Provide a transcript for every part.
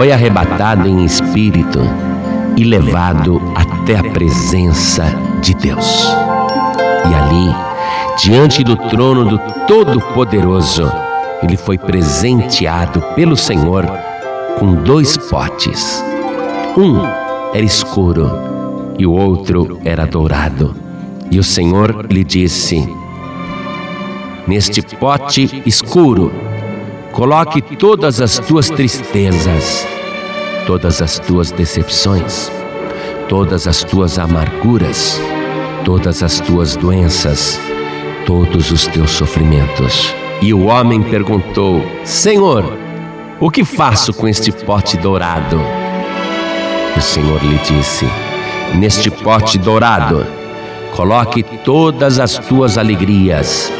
foi arrebatado em espírito e levado até a presença de Deus. E ali, diante do trono do Todo-Poderoso, ele foi presenteado pelo Senhor com dois potes. Um era escuro e o outro era dourado. E o Senhor lhe disse: Neste pote escuro, coloque todas as tuas tristezas, todas as tuas decepções, todas as tuas amarguras, todas as tuas doenças, todos os teus sofrimentos. E o homem perguntou: Senhor, o que faço com este pote dourado? O Senhor lhe disse: Neste pote dourado, coloque todas as tuas alegrias,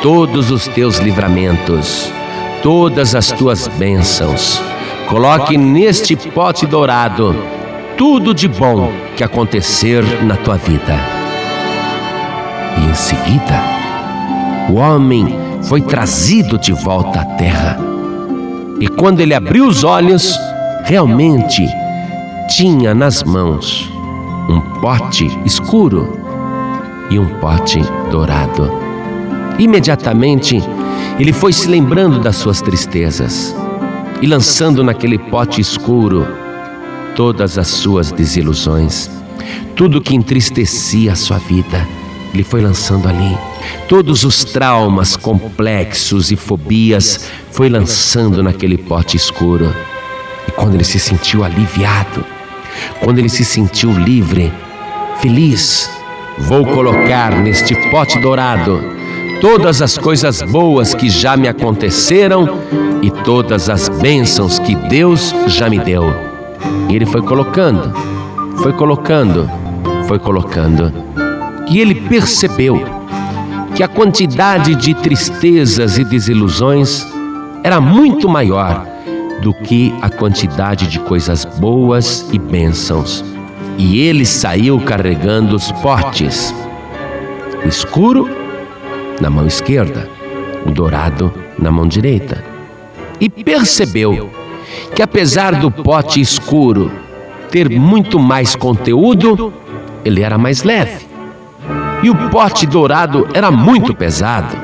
todos os teus livramentos, todas as tuas bênçãos. Coloque neste pote dourado tudo de bom que acontecer na tua vida. E em seguida, o homem foi trazido de volta à terra. E quando ele abriu os olhos, realmente tinha nas mãos um pote escuro e um pote dourado. Imediatamente, ele foi se lembrando das suas tristezas e lançando naquele pote escuro todas as suas desilusões, tudo que entristecia a sua vida. Ele foi lançando ali. Todos os traumas complexos e fobias foi lançando naquele pote escuro. E quando ele se sentiu aliviado, quando ele se sentiu livre, feliz, vou colocar neste pote dourado todas as coisas boas que já me aconteceram e todas as bênçãos que Deus já me deu. E ele foi colocando, foi colocando, foi colocando. E ele percebeu que a quantidade de tristezas e desilusões era muito maior do que a quantidade de coisas boas e bênçãos. E ele saiu carregando os potes, o escuro na mão esquerda, o dourado na mão direita. E percebeu que, apesar do pote escuro ter muito mais conteúdo, ele era mais leve. E o pote dourado era muito pesado.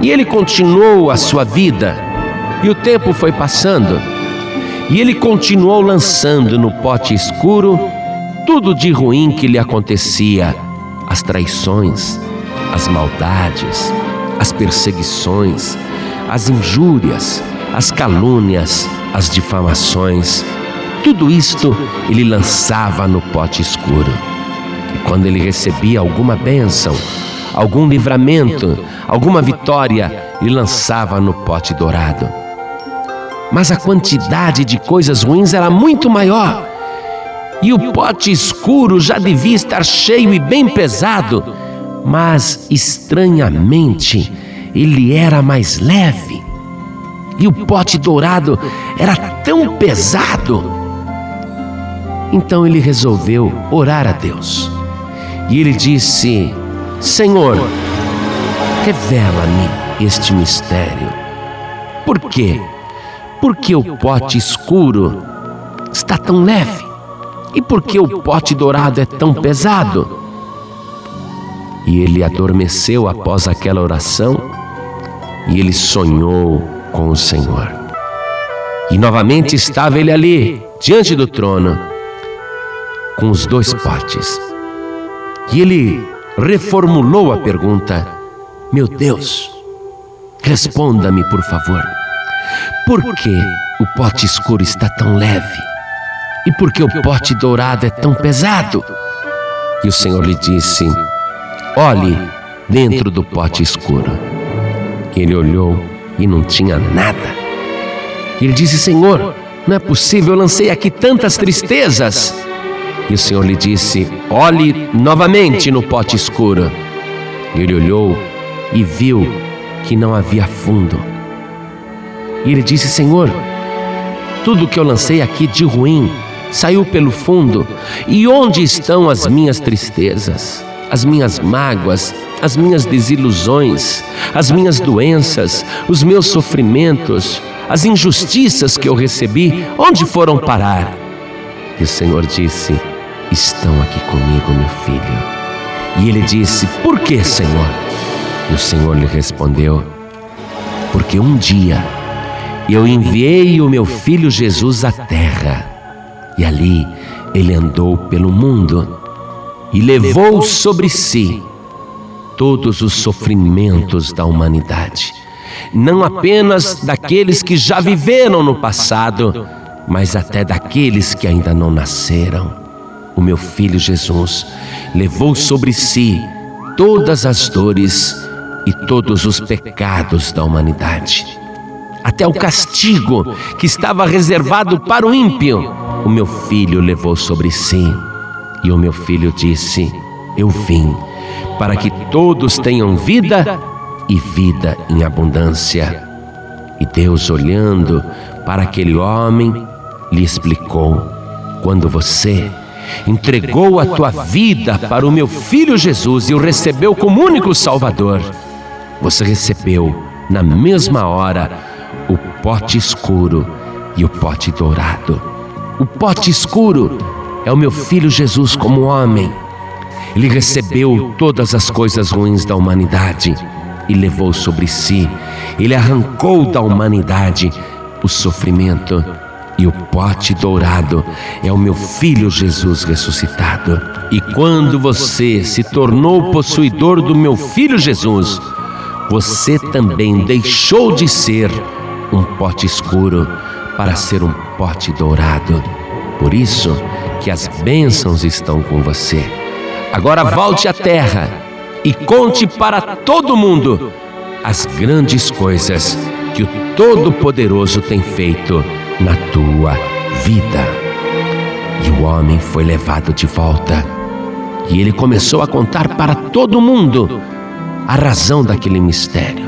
E ele continuou a sua vida e o tempo foi passando, e ele continuou lançando no pote escuro tudo de ruim que lhe acontecia: as traições, as maldades, as perseguições, as injúrias, as calúnias, as difamações. Tudo isto ele lançava no pote escuro. E quando ele recebia alguma bênção, algum livramento, alguma vitória, ele lançava no pote dourado mas a quantidade de coisas ruins era muito maior. E o pote escuro já devia estar cheio e bem pesado, mas estranhamente ele era mais leve. E o pote dourado era tão pesado. Então ele resolveu orar a Deus. E ele disse: Senhor, revela-me este mistério. Por quê? Por que o pote escuro está tão leve? E por que o pote dourado é tão pesado? E ele adormeceu após aquela oração e ele sonhou com o Senhor. E novamente estava ele ali, diante do trono, com os dois potes. E ele reformulou a pergunta: Meu Deus, responda-me, por favor. Por que o pote escuro está tão leve? E por que o pote dourado é tão pesado? E o Senhor lhe disse: Olhe dentro do pote escuro. E ele olhou e não tinha nada. Ele disse: Senhor, não é possível, eu lancei aqui tantas tristezas. E o Senhor lhe disse: Olhe novamente no pote escuro. E ele olhou e viu que não havia fundo e ele disse: Senhor, tudo que eu lancei aqui de ruim saiu pelo fundo, e onde estão as minhas tristezas, as minhas mágoas, as minhas desilusões, as minhas doenças, os meus sofrimentos? as injustiças que eu recebi, onde foram parar? E o Senhor disse: Estão aqui comigo, meu filho. E ele disse: Por que, Senhor? E o Senhor lhe respondeu: Porque um dia eu enviei o meu filho Jesus à terra, e ali ele andou pelo mundo e levou sobre si todos os sofrimentos da humanidade, não apenas daqueles que já viveram no passado, mas até daqueles que ainda não nasceram. O meu filho Jesus levou sobre si todas as dores e todos os pecados da humanidade. Até o castigo que estava reservado para o ímpio, o meu filho levou sobre si. E o meu filho disse: Eu vim para que todos tenham vida e vida em abundância. E Deus, olhando para aquele homem, lhe explicou: Quando você entregou a tua vida para o meu filho Jesus e o recebeu como único Salvador, você recebeu na mesma hora o pote escuro e o pote dourado. O pote escuro é o meu filho Jesus como homem ele recebeu todas as coisas ruins da humanidade e levou sobre si. Ele arrancou da humanidade o sofrimento e o pote dourado é o meu filho Jesus ressuscitado. E quando você se tornou possuidor do meu filho Jesus, você também deixou de ser um pote escuro para ser um pote dourado. Por isso que as bênçãos estão com você. Agora volte à terra e conte para todo mundo as grandes coisas que o Todo-Poderoso tem feito na tua vida. E o homem foi levado de volta. E ele começou a contar para todo mundo a razão daquele mistério.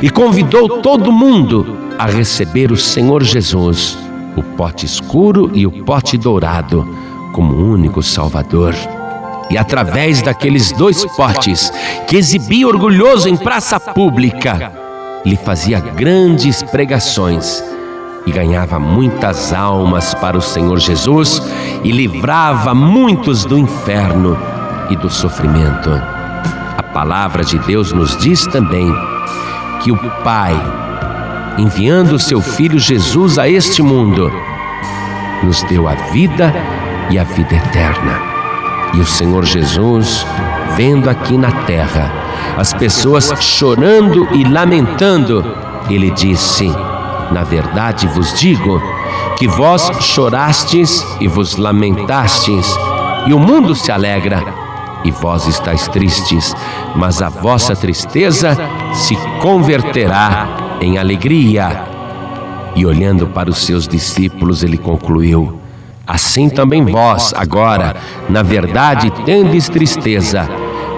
E convidou todo mundo a receber o Senhor Jesus, o pote escuro e o pote dourado, como único Salvador e através daqueles dois potes que exibia orgulhoso em praça pública, lhe fazia grandes pregações e ganhava muitas almas para o Senhor Jesus e livrava muitos do inferno e do sofrimento. A palavra de Deus nos diz também que o Pai, enviando o seu Filho Jesus a este mundo, nos deu a vida e a vida eterna. E o Senhor Jesus, vendo aqui na terra as pessoas chorando e lamentando, ele disse: Na verdade vos digo que vós chorastes e vos lamentastes, e o mundo se alegra, e vós estáis tristes, mas a vossa tristeza se converterá em alegria. E olhando para os seus discípulos, ele concluiu: Assim também vós, agora, na verdade, tendes tristeza,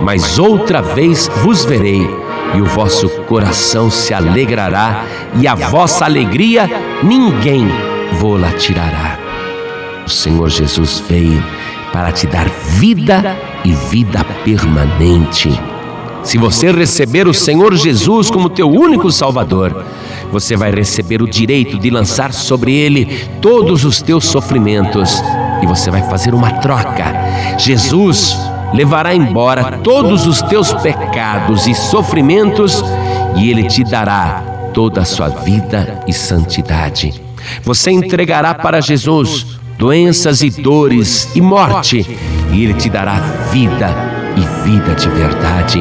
mas outra vez vos verei, e o vosso coração se alegrará, e a vossa alegria ninguém vô-la tirará. O Senhor Jesus veio para te dar vida e vida permanente. Se você receber o Senhor Jesus como teu único Salvador, você vai receber o direito de lançar sobre ele todos os teus sofrimentos e você vai fazer uma troca. Jesus levará embora todos os teus pecados e sofrimentos e ele te dará toda a sua vida e santidade. Você entregará para Jesus doenças e dores e morte, e ele te dará vida e vida de verdade,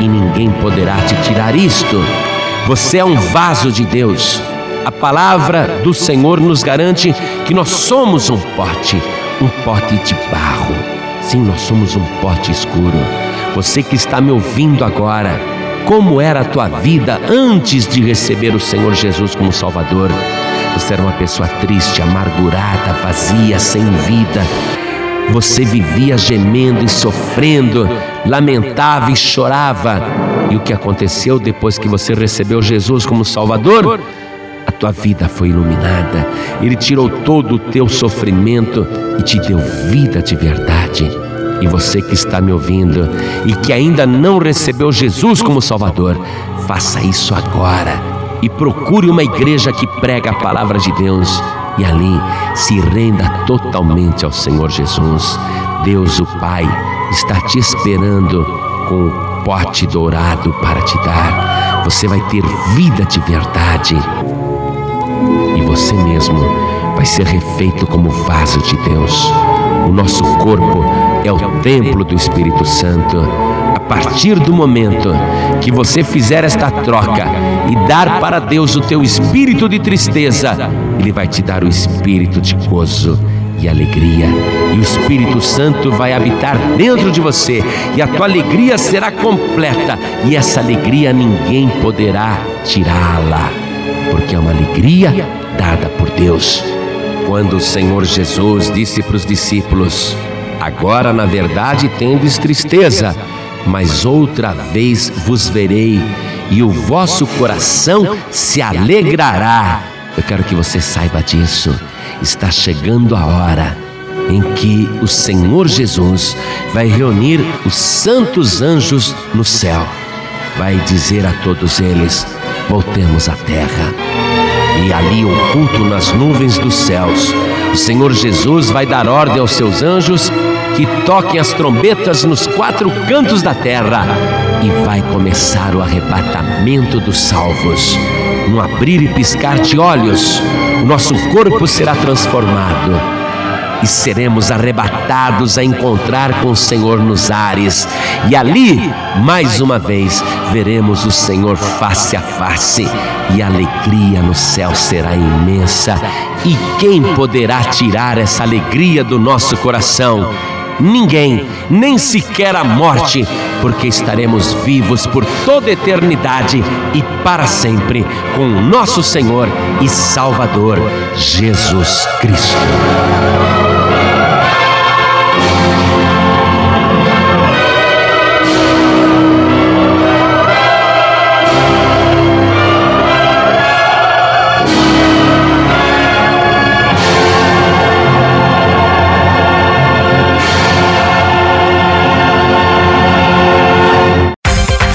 e ninguém poderá te tirar isto. Você é um vaso de Deus. A palavra do Senhor nos garante que nós somos um pote, um pote de barro. Sim, nós somos um pote escuro. Você que está me ouvindo agora, como era a tua vida antes de receber o Senhor Jesus como Salvador? Você era uma pessoa triste, amargurada, vazia, sem vida. Você vivia gemendo e sofrendo, lamentava e chorava. E o que aconteceu depois que você recebeu Jesus como Salvador? A tua vida foi iluminada. Ele tirou todo o teu sofrimento e te deu vida de verdade. E você que está me ouvindo e que ainda não recebeu Jesus como Salvador, faça isso agora e procure uma igreja que prega a palavra de Deus e ali se renda totalmente ao Senhor Jesus. Deus, o Pai, está te esperando com pote dourado para te dar. Você vai ter vida de verdade e você mesmo vai ser refeito como vaso de Deus. O nosso corpo é o templo do Espírito Santo. A partir do momento que você fizer esta troca e dar para Deus o teu espírito de tristeza, Ele vai te dar o espírito de gozo e alegria, e o Espírito Santo vai habitar dentro de você, e a tua alegria será completa, e essa alegria ninguém poderá tirá-la, porque é uma alegria dada por Deus. Quando o Senhor Jesus disse para os discípulos: Agora, na verdade, tendes tristeza, mas outra vez vos verei, e o vosso coração se alegrará. Eu quero que você saiba disso. Está chegando a hora em que o Senhor Jesus vai reunir os santos anjos no céu. Vai dizer a todos eles: voltemos à terra. E ali, oculto nas nuvens dos céus, o Senhor Jesus vai dar ordem aos seus anjos que toquem as trombetas nos quatro cantos da terra e vai começar o arrebatamento dos salvos. Num abrir e piscar de olhos, o nosso corpo será transformado e seremos arrebatados a encontrar com o Senhor nos ares. E ali, mais uma vez, veremos o Senhor face a face, e a alegria no céu será imensa. E quem poderá tirar essa alegria do nosso coração? Ninguém, nem sequer a morte, porque estaremos vivos por toda eternidade e para sempre com nosso Senhor e Salvador, Jesus Cristo.